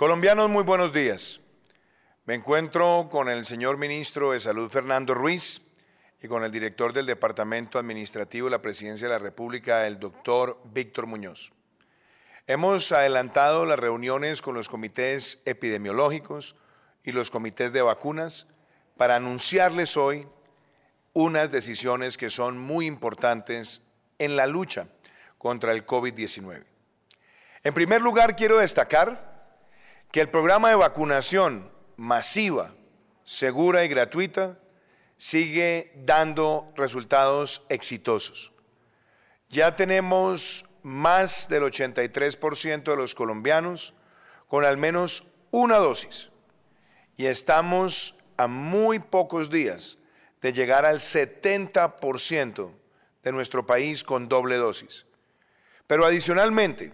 Colombianos, muy buenos días. Me encuentro con el señor ministro de Salud, Fernando Ruiz, y con el director del Departamento Administrativo de la Presidencia de la República, el doctor Víctor Muñoz. Hemos adelantado las reuniones con los comités epidemiológicos y los comités de vacunas para anunciarles hoy unas decisiones que son muy importantes en la lucha contra el COVID-19. En primer lugar, quiero destacar que el programa de vacunación masiva, segura y gratuita sigue dando resultados exitosos. Ya tenemos más del 83% de los colombianos con al menos una dosis y estamos a muy pocos días de llegar al 70% de nuestro país con doble dosis. Pero adicionalmente,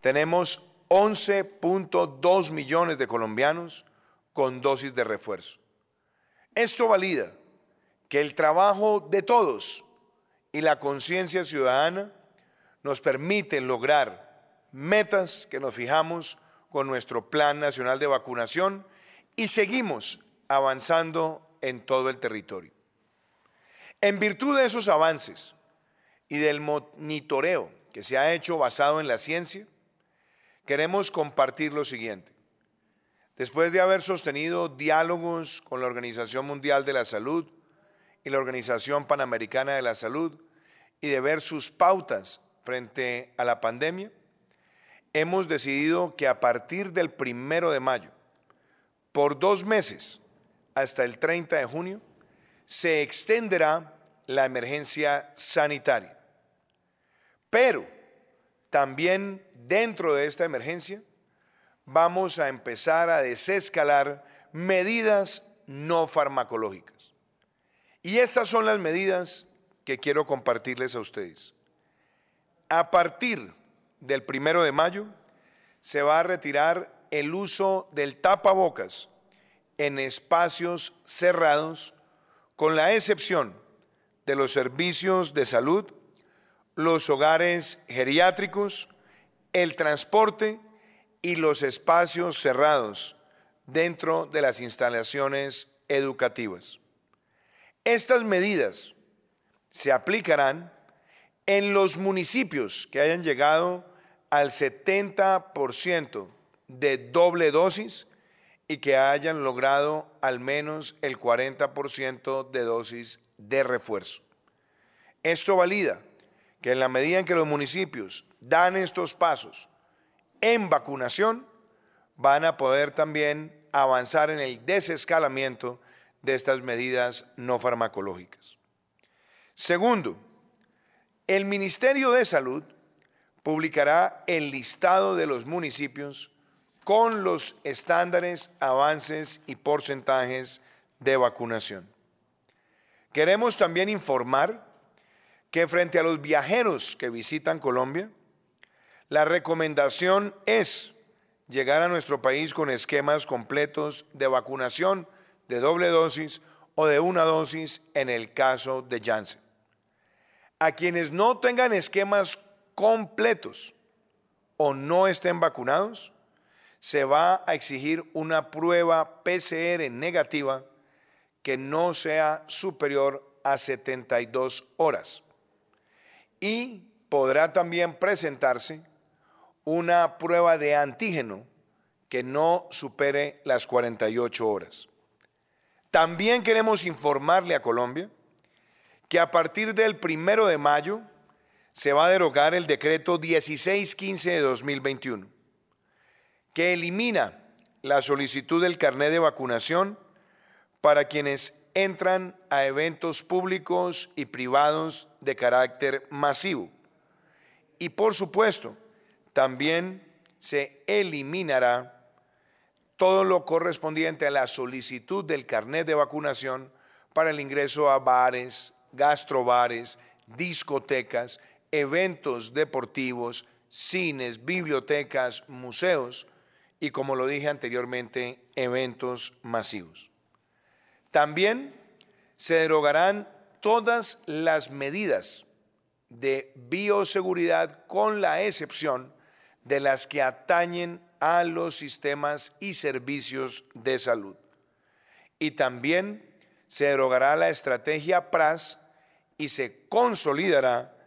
tenemos 11.2 millones de colombianos con dosis de refuerzo. Esto valida que el trabajo de todos y la conciencia ciudadana nos permiten lograr metas que nos fijamos con nuestro Plan Nacional de Vacunación y seguimos avanzando en todo el territorio. En virtud de esos avances y del monitoreo que se ha hecho basado en la ciencia, queremos compartir lo siguiente. Después de haber sostenido diálogos con la Organización Mundial de la Salud y la Organización Panamericana de la Salud y de ver sus pautas frente a la pandemia, hemos decidido que a partir del primero de mayo, por dos meses, hasta el 30 de junio, se extenderá la emergencia sanitaria. Pero también dentro de esta emergencia vamos a empezar a desescalar medidas no farmacológicas. Y estas son las medidas que quiero compartirles a ustedes. A partir del primero de mayo se va a retirar el uso del tapabocas en espacios cerrados, con la excepción de los servicios de salud, los hogares geriátricos, el transporte y los espacios cerrados dentro de las instalaciones educativas. Estas medidas se aplicarán en los municipios que hayan llegado al 70% de doble dosis y que hayan logrado al menos el 40% de dosis de refuerzo. Esto valida que en la medida en que los municipios dan estos pasos en vacunación, van a poder también avanzar en el desescalamiento de estas medidas no farmacológicas. Segundo, el Ministerio de Salud publicará el listado de los municipios con los estándares, avances y porcentajes de vacunación. Queremos también informar que frente a los viajeros que visitan Colombia, la recomendación es llegar a nuestro país con esquemas completos de vacunación de doble dosis o de una dosis en el caso de Janssen. A quienes no tengan esquemas completos o no estén vacunados, se va a exigir una prueba PCR negativa que no sea superior a 72 horas. Y podrá también presentarse una prueba de antígeno que no supere las 48 horas. También queremos informarle a Colombia que a partir del primero de mayo se va a derogar el decreto 1615 de 2021 que elimina la solicitud del carnet de vacunación para quienes entran a eventos públicos y privados de carácter masivo. Y por supuesto, también se eliminará todo lo correspondiente a la solicitud del carnet de vacunación para el ingreso a bares, gastrobares, discotecas, eventos deportivos, cines, bibliotecas, museos, y, como lo dije anteriormente, eventos masivos. También se derogarán todas las medidas de bioseguridad con la excepción de las que atañen a los sistemas y servicios de salud. Y también se derogará la estrategia PRAS y se consolidará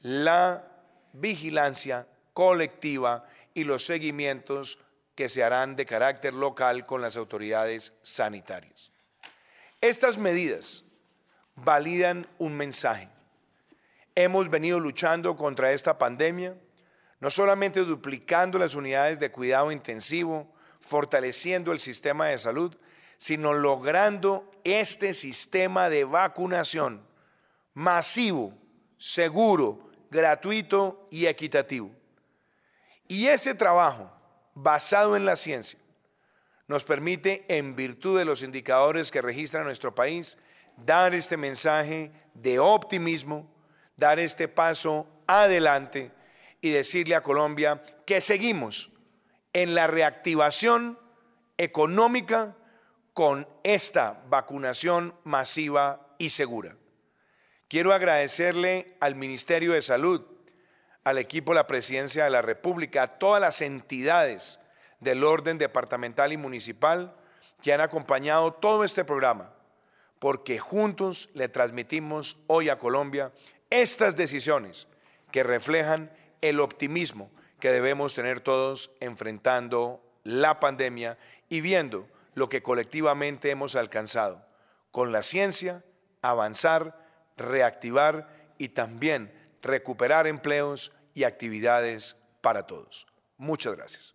la vigilancia colectiva y los seguimientos que se harán de carácter local con las autoridades sanitarias. Estas medidas validan un mensaje. Hemos venido luchando contra esta pandemia, no solamente duplicando las unidades de cuidado intensivo, fortaleciendo el sistema de salud, sino logrando este sistema de vacunación masivo, seguro, gratuito y equitativo. Y ese trabajo, basado en la ciencia, nos permite, en virtud de los indicadores que registra nuestro país, dar este mensaje de optimismo, dar este paso adelante y decirle a Colombia que seguimos en la reactivación económica con esta vacunación masiva y segura. Quiero agradecerle al Ministerio de Salud, al equipo de la Presidencia de la República, a todas las entidades del orden departamental y municipal que han acompañado todo este programa, porque juntos le transmitimos hoy a Colombia estas decisiones que reflejan el optimismo que debemos tener todos enfrentando la pandemia y viendo lo que colectivamente hemos alcanzado. Con la ciencia, avanzar reactivar y también recuperar empleos y actividades para todos. Muchas gracias.